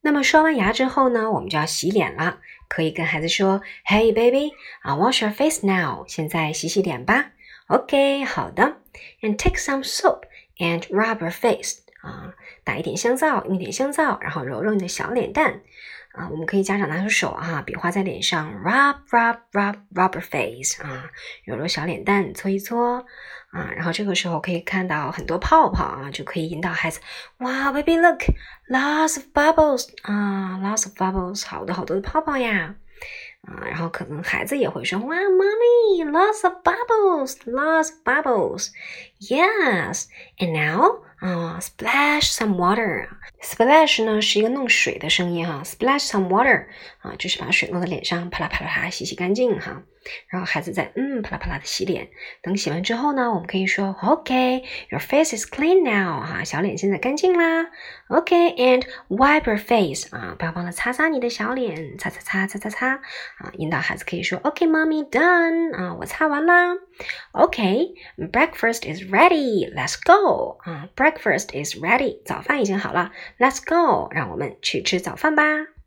那么刷完牙之后呢，我们就要洗脸了。可以跟孩子说：“Hey baby, I wash your face now。”现在洗洗脸吧。OK，好的。And take some soap and rub your face。啊，打一点香皂，用一点香皂，然后揉揉你的小脸蛋。啊，我们可以家长拿出手哈，比划在脸上，rub rub rub rubber face。啊，揉揉小脸蛋，搓一搓。啊，然后这个时候可以看到很多泡泡啊，就可以引导孩子，哇，baby look，lots of bubbles 啊，lots of bubbles，好多好多的泡泡呀，啊，然后可能孩子也会说，哇，mommy，lots of bubbles，lots of bubbles，yes，and now 啊，splash some water，splash 呢是一个弄水的声音哈，splash some water 啊，就是把水弄在脸上，啪啦啪啦啪洗洗干净哈。然后孩子在嗯啪啦啪啦的洗脸，等洗完之后呢，我们可以说 OK，your face is clean now 哈，小脸现在干净啦。OK，and wipe your face 啊，不要忘了擦擦你的小脸，擦擦擦擦擦擦啊，引导孩子可以说 OK，mommy done 啊，我擦完啦。OK，breakfast is ready，let's go 啊，breakfast，breakfast is ready，早饭已经好了，let's go，让我们去吃早饭吧。